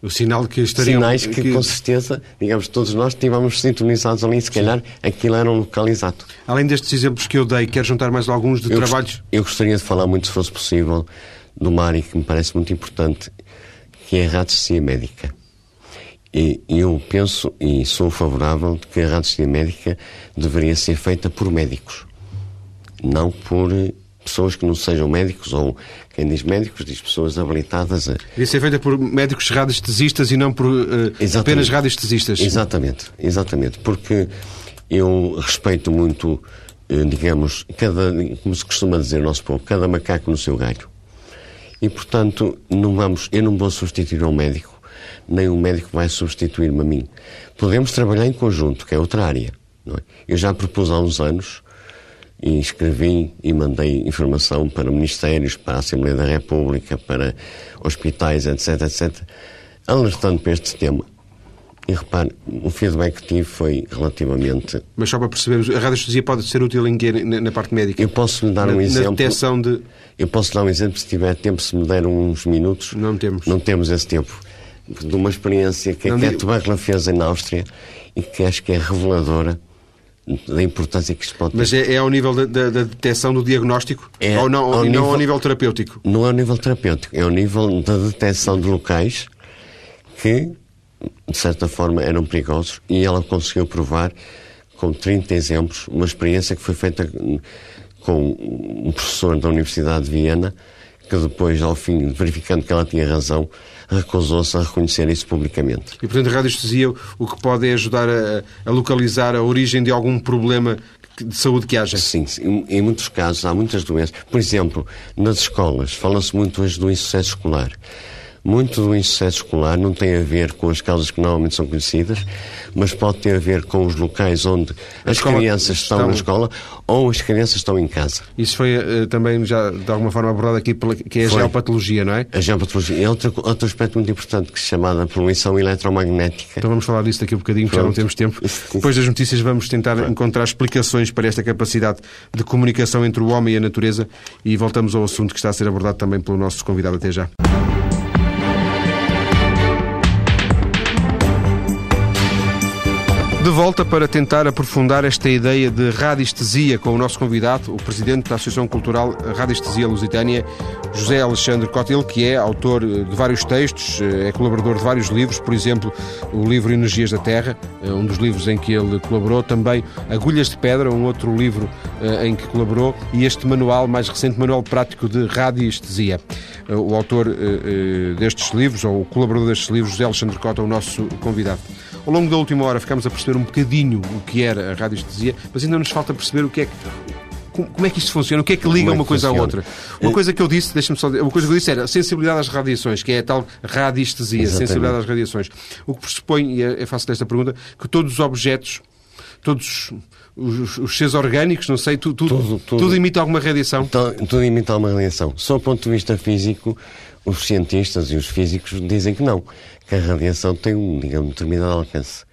O sinal que estariam... Sinais que, que, com certeza, digamos, todos nós estivemos sintonizados ali, se calhar aquilo era um local exato. Além destes exemplos que eu dei, quer juntar mais alguns de eu trabalhos? Gost, eu gostaria de falar muito, se fosse possível, de uma área que me parece muito importante, que é a radiestesia médica. E eu penso e sou favorável de que a radiestesia médica deveria ser feita por médicos, não por pessoas que não sejam médicos, ou quem diz médicos diz pessoas habilitadas a. Devia ser feita por médicos radiestesistas e não por uh, apenas radiestesistas. Exatamente, exatamente. Porque eu respeito muito, uh, digamos, cada, como se costuma dizer no nosso povo, cada macaco no seu galho. E, portanto, não vamos, eu não vou substituir um médico, nem um médico vai substituir-me a mim. Podemos trabalhar em conjunto, que é outra área. É? Eu já propus há uns anos e escrevi e mandei informação para ministérios, para a Assembleia da República, para hospitais, etc, etc, alertando para este tema. E repare, o feedback que tive foi relativamente. Mas só para percebermos, a radiestesia pode ser útil em quê? Na, parte médica? Eu posso lhe dar na, um exemplo. Na detecção de. Eu posso dar um exemplo se tiver tempo, se me der uns minutos. Não temos. Não temos esse tempo. De uma experiência que a Cat Buckler fez em Áustria e que acho que é reveladora da importância que isto pode ter. Mas é, é ao nível da, da, da detecção do diagnóstico? É ou não, ao nível, não ao nível terapêutico? Não é ao nível terapêutico, é ao nível da detecção de locais que, de certa forma, eram perigosos e ela conseguiu provar, com 30 exemplos, uma experiência que foi feita com um professor da Universidade de Viena que depois, ao fim, verificando que ela tinha razão, recusou-se a reconhecer isso publicamente. E, portanto, a radiestesia o que pode é ajudar a, a localizar a origem de algum problema de saúde que haja? Sim, sim, em muitos casos há muitas doenças. Por exemplo, nas escolas, fala-se muito hoje do insucesso escolar. Muito do insucesso escolar não tem a ver com as causas que normalmente são conhecidas, mas pode ter a ver com os locais onde as crianças estão, estão, na escola ou as crianças estão em casa. Isso foi uh, também já de alguma forma abordado aqui, pela, que é a foi. geopatologia, não é? A geopatologia. É outro, outro aspecto muito importante que se chama poluição eletromagnética. Então vamos falar disso daqui a um bocadinho, porque já não temos tempo. Depois das notícias vamos tentar Pronto. encontrar explicações para esta capacidade de comunicação entre o homem e a natureza e voltamos ao assunto que está a ser abordado também pelo nosso convidado até já. De volta para tentar aprofundar esta ideia de radiestesia com o nosso convidado, o presidente da Associação Cultural Radiestesia Lusitânia, José Alexandre Cotil, que é autor de vários textos, eh, é colaborador de vários livros, por exemplo, o livro Energias da Terra, eh, um dos livros em que ele colaborou, também Agulhas de Pedra, um outro livro eh, em que colaborou, e este manual, mais recente, Manual Prático de Radiestesia. O autor destes livros, ou o colaborador destes livros, José Alexandre Cota, é o nosso convidado. Ao longo da última hora ficámos a perceber um bocadinho o que era a radiestesia, mas ainda nos falta perceber o que é que como é que isto funciona? O que é que liga é uma coisa funciona? à outra? Uma coisa que eu disse, deixa-me só uma coisa que eu disse era sensibilidade às radiações, que é a tal radiestesia, Exatamente. sensibilidade às radiações. O que pressupõe, e é, é fácil desta pergunta, que todos os objetos, todos os, os seres orgânicos, não sei, tu, tu, tudo, tudo, tudo, imita alguma radiação? Tudo, tudo imita alguma radiação. Só do ponto de vista físico, os cientistas e os físicos dizem que não, que a radiação tem um, digamos, determinado alcance.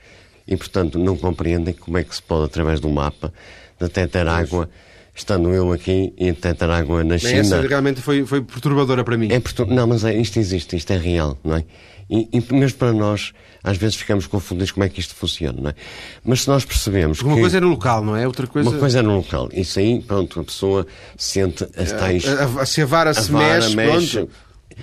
E, portanto, não compreendem como é que se pode, através do mapa, detectar água, estando eu aqui e detectar água na China. Essa realmente foi, foi perturbadora para mim. É pertur... Não, mas é, isto existe, isto é real, não é? E, e, mesmo para nós, às vezes ficamos confundidos como é que isto funciona, não é? Mas se nós percebemos Porque uma que... coisa é no local, não é? Outra coisa... Uma coisa é no local. Isso aí, pronto, a pessoa sente as tais... A, a, a, se a vara a se vara mexe, mexe, pronto...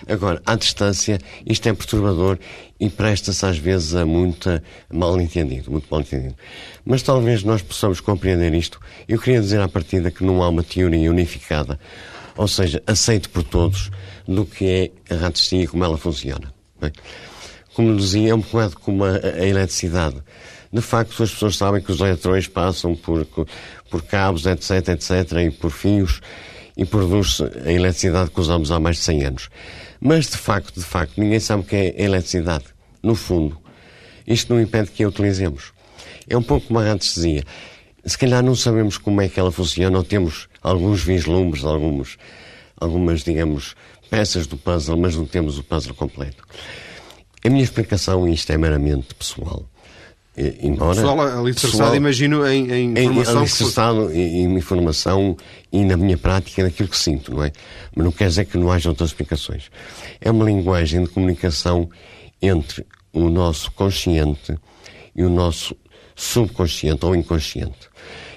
Agora, à distância, isto é perturbador e presta-se às vezes a muita mal entendido, muito mal entendido. Mas talvez nós possamos compreender isto. Eu queria dizer à partida que não há uma teoria unificada, ou seja, aceito por todos, do que é a radiestesia e como ela funciona. É? Como dizia, é um bocado como a, a eletricidade. De facto, as pessoas sabem que os eletrões passam por, por cabos, etc, etc, e por fios, e produz a eletricidade que usamos há mais de 100 anos. Mas, de facto, de facto, ninguém sabe o que é eletricidade. No fundo, isto não impede que a utilizemos. É um pouco como a anestesia. Se calhar não sabemos como é que ela funciona, ou temos alguns vislumbres, alguns, algumas, digamos, peças do puzzle, mas não temos o puzzle completo. A minha explicação, e isto é meramente pessoal, embora... Pessoal alicerçado, imagino, em, em informação... Alicerçado que... em, em informação e na minha prática naquilo que sinto, não é? Mas não quer dizer que não haja outras explicações. É uma linguagem de comunicação entre o nosso consciente e o nosso subconsciente ou inconsciente.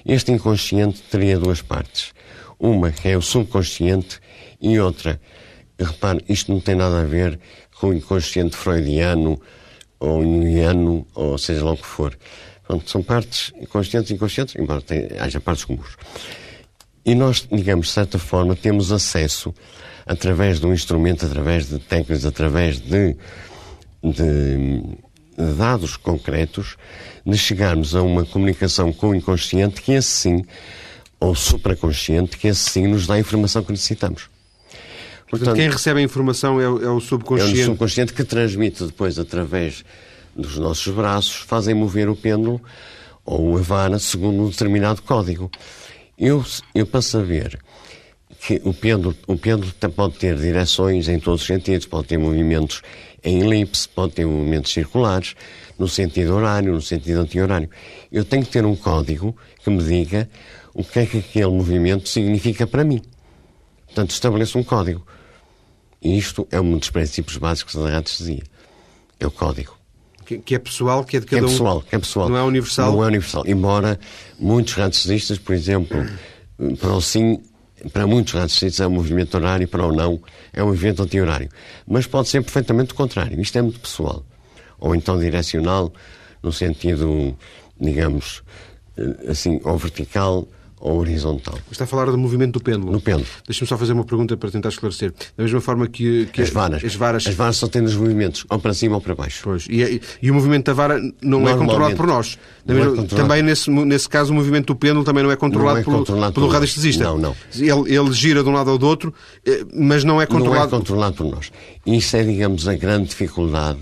Este inconsciente teria duas partes. Uma que é o subconsciente e outra, repare, isto não tem nada a ver com o inconsciente freudiano ou jungiano, ou seja lá o que for. Pronto, são partes conscientes e inconscientes, embora tenha, haja partes comuns. E nós, digamos, de certa forma, temos acesso, através de um instrumento, através de técnicas, através de, de dados concretos, de chegarmos a uma comunicação com o inconsciente que esse sim, ou supraconsciente, que esse sim nos dá a informação que necessitamos. Portanto, quem recebe a informação é o, é o subconsciente. É o subconsciente que transmite depois através dos nossos braços, fazem mover o pêndulo ou a vara segundo um determinado código. Eu, eu para saber que o pêndulo, o pêndulo pode ter direções em todos os sentidos, pode ter movimentos em elipse, pode ter movimentos circulares, no sentido horário, no sentido anti-horário. Eu tenho que ter um código que me diga o que é que aquele movimento significa para mim. Portanto, estabeleço um código. Isto é um dos princípios básicos da radiestesia. É o código. Que, que, é pessoal, que é de cada que é pessoal, um. Que é pessoal. Não é universal? Não é universal. Embora muitos radiestesistas, por exemplo, para o sim, para muitos radiestesistas é um movimento horário, para o não é um movimento anti-horário. Mas pode ser perfeitamente o contrário. Isto é muito pessoal. Ou então direcional, no sentido, digamos, eh, assim, ou vertical ou horizontal. Está a falar do movimento do pêndulo. No pêndulo. Deixa-me só fazer uma pergunta para tentar esclarecer. Da mesma forma que, que as, varas, as varas. As varas só têm os movimentos, ou para cima ou para baixo. Pois. E, e o movimento da vara não é controlado por nós. Mesma, é controlado. Também nesse, nesse caso o movimento do pêndulo também não é controlado, não é pelo, controlado pelo, pelo radiestesista. Não, não. Ele, ele gira de um lado ao do outro, eh, mas não é controlado. Não é controlado por nós. Isso é, digamos, a grande dificuldade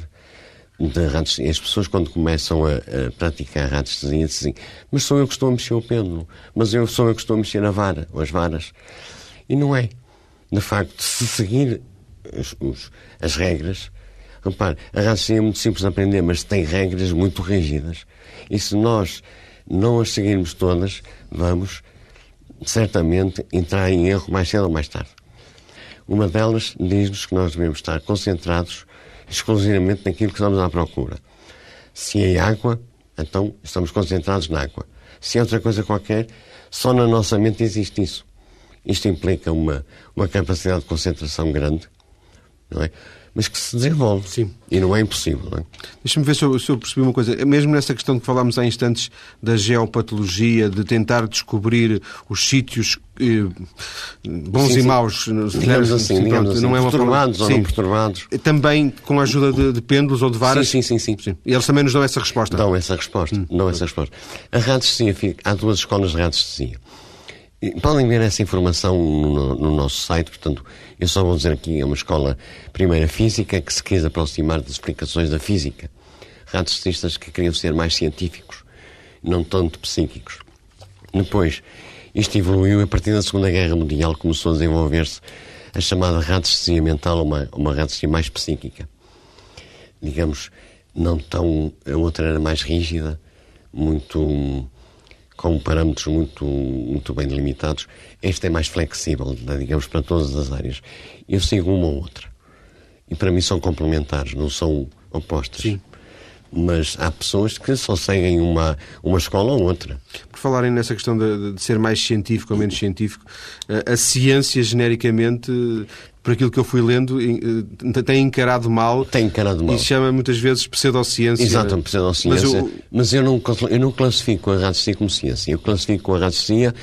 de radiestesia. As pessoas, quando começam a, a praticar radiestesia, dizem mas sou eu que estou a mexer o pêndulo, mas eu sou eu que estou a mexer a vara, ou as varas. E não é. De facto, se seguir as, os, as regras, repare, a radiestesia é muito simples de aprender, mas tem regras muito rígidas. E se nós não as seguirmos todas, vamos certamente entrar em erro mais cedo ou mais tarde. Uma delas diz-nos que nós devemos estar concentrados exclusivamente naquilo que estamos à procura. Se é água, então estamos concentrados na água. Se é outra coisa qualquer, só na nossa mente existe isso. Isto implica uma, uma capacidade de concentração grande, não é? Mas que se desenvolve. Sim. E não é impossível. É? Deixa-me ver se eu, se eu, percebi uma coisa. Mesmo nessa questão que falámos há instantes da geopatologia, de tentar descobrir os sítios eh, bons sim, e maus, digamos assim, digamos assim, não é uma perturbados ou não perturbados. Também com a ajuda de, de pêndulos ou de varas? Sim, sim, sim, sim. E eles também nos dão essa resposta? Dão essa resposta. Hum. Dão essa resposta. A radiestesia, há duas escolas de radiestesia. Podem ver essa informação no, no, nosso site, portanto, eu só vou dizer aqui, é uma escola primeira física que se quis aproximar das explicações da física. Radiestistas que queriam ser mais científicos, não tanto psíquicos. Depois, isto evoluiu a partir da Segunda Guerra Mundial, começou a desenvolver-se a chamada radiestesia mental, uma, uma radiestesia mais psíquica. Digamos, não tão. A outra era mais rígida, muito com parâmetros muito, muito bem delimitados. Este é mais flexível, digamos, para todas as áreas. Eu sigo uma ou outra. E para mim são complementares, não são opostas. Sim. Mas há pessoas que só seguem uma, uma escola ou outra. Por falarem nessa questão de, de ser mais científico ou menos científico, a, a ciência genericamente por aquilo que eu fui lendo, eh, tem encarado mal. Tem encarado mal. E chama muitas vezes pseudociência. Exato, pseudociência. Mas, eu... Mas eu, não, eu não classifico a radiestesia como ciência. Eu classifico a radiestesia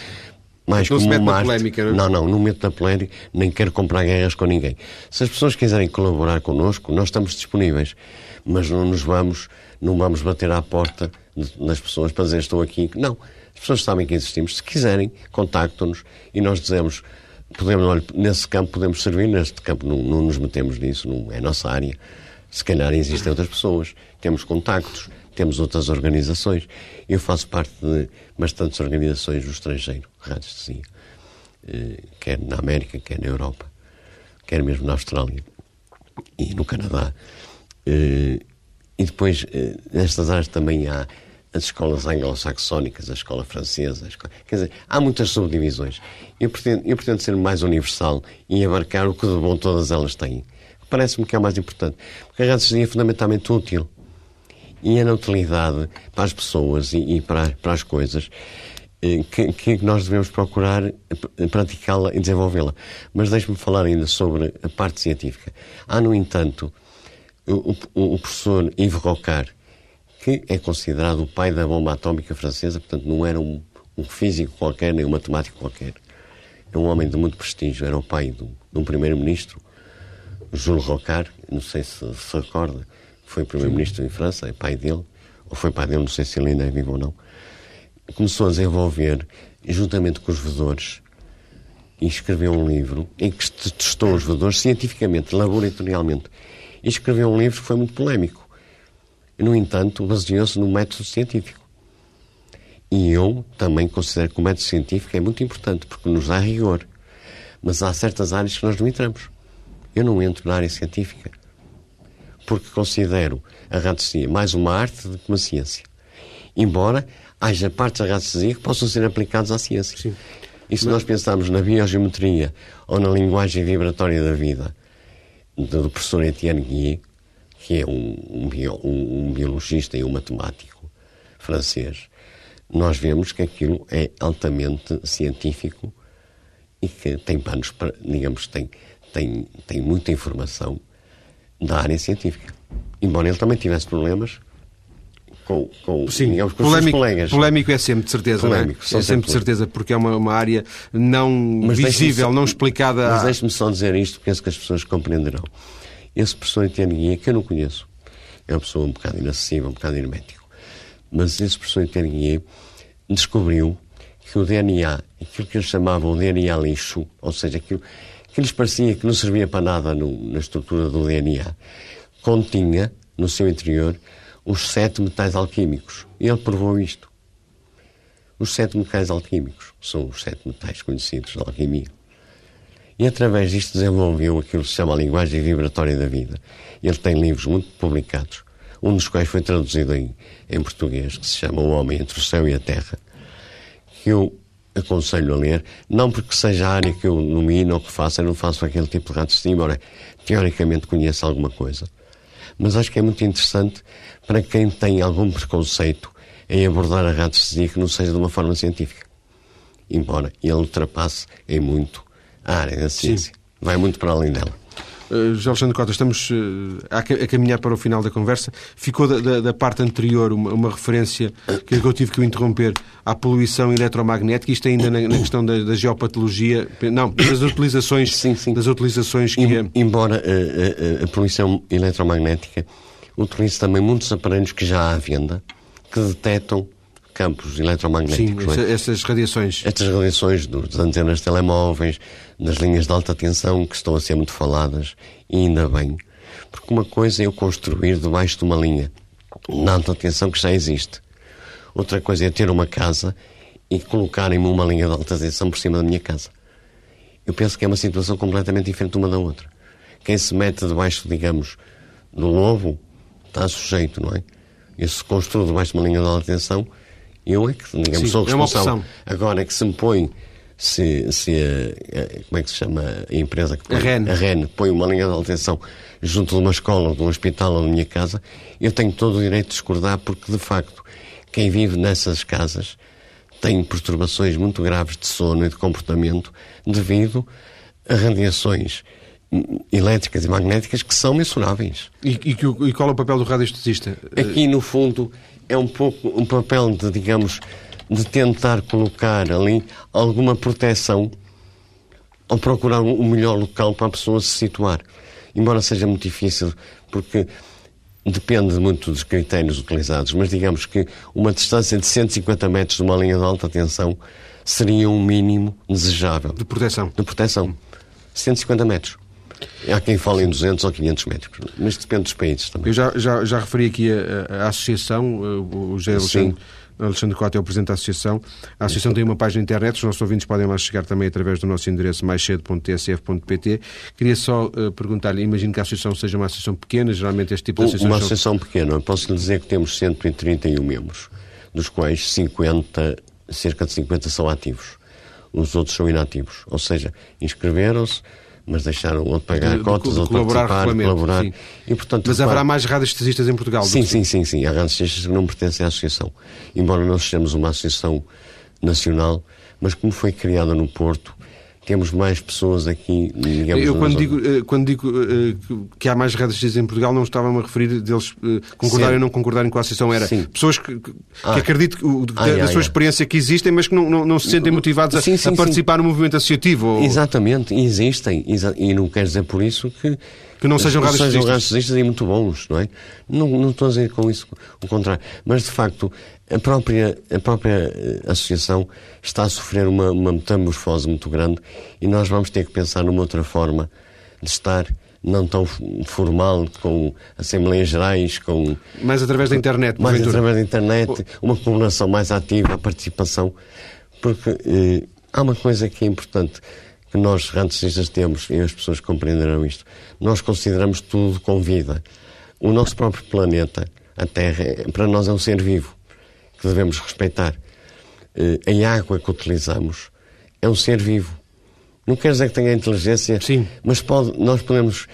mais não como se mete uma na polémica, não é? Não, não, não meto na polémica, nem quero comprar guerras com ninguém. Se as pessoas quiserem colaborar connosco, nós estamos disponíveis. Mas não nos vamos, não vamos bater à porta das pessoas para dizer estou aqui. Não. As pessoas sabem que existimos. Se quiserem, contactam-nos e nós dizemos podemos, olha, nesse campo podemos servir, neste campo não, não nos metemos nisso, não é nossa área. Se calhar existem outras pessoas, temos contactos, temos outras organizações. Eu faço parte de bastantes organizações no estrangeiro, radiestesia, eh, quer na América, quer na Europa, quer mesmo na Austrália e no Canadá. Eh, e depois, eh, nestas áreas também há as escolas anglo-saxónicas, a escola francesa. A escola... Quer dizer, há muitas subdivisões. Eu pretendo, eu pretendo ser mais universal e abarcar o que de bom todas elas têm. parece-me que é o mais importante. Porque a radiestesia é fundamentalmente útil. E é na utilidade para as pessoas e, e para, para as coisas eh, que, que, nós devemos procurar praticá-la e desenvolvê-la. Mas deixe-me falar ainda sobre a parte científica. Há, no entanto, o, o, o professor Rocard, que é considerado o pai da bomba atómica francesa, portanto não era um, um físico qualquer, nem um matemático qualquer. É um homem de muito prestígio, era o pai de um, um primeiro-ministro, Jules Rocard, não sei se se recorda, foi primeiro-ministro em França, é pai dele, ou foi pai dele, não sei se ele ainda é vivo ou não. Começou a desenvolver, juntamente com os vedores, e escreveu um livro em que testou os vedores cientificamente, laboratorialmente. E escreveu um livro que foi muito polémico. No entanto, baseou-se no método científico. E eu também considero que o método científico é muito importante, porque nos dá rigor. Mas há certas áreas que nós não entramos. Eu não entro na área científica, porque considero a radiestesia mais uma arte do que uma ciência. Embora haja partes da radiestesia que possam ser aplicadas à ciência. Sim. E se Mas... nós pensarmos na biogeometria ou na linguagem vibratória da vida do professor Etienne Guillet, que é um, um, um, biologista e um matemático francês, nós vemos que aquilo é altamente científico e que tem panos para, digamos, tem, tem, tem muita informação da área científica. Embora ele também tivesse problemas com, com, Sim, digamos, com polémico, os seus colegas. Polémico é sempre, de certeza. Polémico, é? é sempre de certeza, porque é uma, uma área não mas visível, só, não explicada. Mas deixe-me só dizer isto, penso que as pessoas compreenderão. Esse professor Etienne Guia, que eu não conheço, é uma pessoa um bocado inacessível, um bocado hermético. Mas esse professor Etienne descobriu que o DNA, aquilo que eles chamavam DNA lixo, ou seja, aquilo que lhes parecia que não servia para nada no, na estrutura do DNA, continha no seu interior os sete metais alquímicos. E ele provou isto. Os sete metais alquímicos são os sete metais conhecidos da alquimia. E através disto desenvolveu aquilo que se chama a linguagem vibratória da vida. Ele tem livros muito publicados um dos quais foi traduzido em, em português, que se chama O Homem entre o Céu e a Terra, que eu aconselho a ler, não porque seja a área que eu nomino ou que faça, eu não faço aquele tipo de raciocínio, embora teoricamente conheça alguma coisa. Mas acho que é muito interessante para quem tem algum preconceito em abordar a radiestesia que não seja de uma forma científica. Embora ele ultrapasse em muito a área da ciência. Sim. Vai muito para além dela. Uh, José Alexandre Cota, estamos uh, a, caminhar para o final da conversa. Ficou da, da, da parte anterior uma, uma, referência que eu tive que o interromper à poluição eletromagnética, isto ainda na, na questão da, da, geopatologia, não, das utilizações, sim, sim. Das utilizações que... Em, embora uh, a poluição eletromagnética utilize também muitos aparelhos que já há à venda, que detectam campos eletromagnéticos. Sim, é? essas radiações. Estas radiações das antenas de telemóveis, das linhas de alta tensão que estão a ser muito faladas, e ainda bem. Porque uma coisa é eu construir debaixo de uma linha de alta tensão que já existe. Outra coisa é ter uma casa e colocarem-me uma linha de alta tensão por cima da minha casa. Eu penso que é uma situação completamente diferente uma da outra. Quem se mete debaixo, digamos, do lobo, está sujeito, não é? E se construa debaixo de uma linha de alta tensão, eu é que, digamos, Sim, sou responsável. É Agora é que se me põe, se, se a, a, como é que se chama a empresa que põe? A REN. A REN põe uma linha de atenção junto de uma escola, de um hospital ou da minha casa, eu tenho todo o direito de discordar porque, de facto, quem vive nessas casas tem perturbações muito graves de sono e de comportamento devido a radiações elétricas e magnéticas que são mensuráveis. E, e, e qual é o papel do radiestesista? Aqui, no fundo, é um pouco um papel de, digamos, de tentar colocar ali alguma proteção ou procurar o melhor local para a pessoa se situar. Embora seja muito difícil, porque depende muito dos critérios utilizados, mas digamos que uma distância de 150 metros de uma linha de alta tensão seria um mínimo desejável. De proteção? De proteção. 150 metros. Há quem fale em 200 ou 500 metros, mas depende dos países também. Eu já, já, já referi aqui a, a associação, o José Alexandre, Alexandre Cota é o Presidente da Associação. A Associação tem uma página na internet, os nossos ouvintes podem lá chegar também através do nosso endereço maiscedo.tsf.pt. Queria só uh, perguntar-lhe, imagino que a Associação seja uma associação pequena, geralmente este tipo de associações... Uma associação são... pequena, posso lhe dizer que temos 131 membros, dos quais 50, cerca de 50 são ativos. Os outros são inativos, ou seja, inscreveram-se, mas deixaram ou de pagar De- cotas co- ou de colaborar participar, colaborar. sim. E, portanto, Mas repare- haverá mais radiestesistas em Portugal? Sim, sim, sim, sim. Há radiestesistas que não pertencem à associação. Embora não sejamos uma associação nacional, mas como foi criada no Porto, temos mais pessoas aqui, digamos... Eu na quando digo, eh, quando digo eh, que- há mais radiestesistas em Portugal, não estava-me a referir deles eh, concordarem ou não concordarem com a associação. Era Sim. pessoas que, que, Ah. acreditam que Ah, da, é, da sua experiência que existem, mas que não, não, não se sentem motivados a, Sim, a sim. participar no movimento associativo. ou- Exatamente, existem. exa- E não quer dizer por isso que. Que não sejam sejam radiestesistas. radiestesistas e muito bons, não é? Não, não estou a dizer com isso o contrário. Mas, de facto, a própria, a própria eh, associação está a sofrer uma, uma metamorfose muito grande e nós vamos ter que pensar numa outra forma de estar não tão formal, com assembleias gerais, com Mais através da internet, mais através da internet, uma comunicação mais ativa, a participação, porque eh, há uma coisa que é importante que nós, randocistas, temos, e as pessoas compreenderão isto, nós consideramos tudo com vida. O nosso próprio planeta, a Terra, é- para nós é um ser vivo, que devemos respeitar. Eh, a água que utilizamos é um ser vivo. Não quer dizer que tenha inteligência, Sim. mas pode, nós podemos,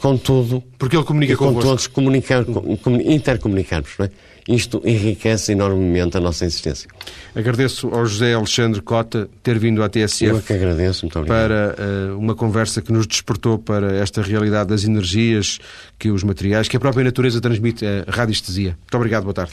com tudo, Porque ele comunica e com convosco. todos comunicar, com- com- intercomunicarmos. Não é? Isto enriquece enormemente a nossa existência. Agradeço ao José Alexandre Cota ter vindo à é TSF que agradeço, para eh, uma conversa que nos despertou para esta realidade das energias que os materiais, que a própria natureza transmite a radiestesia. Muito obrigado, boa tarde.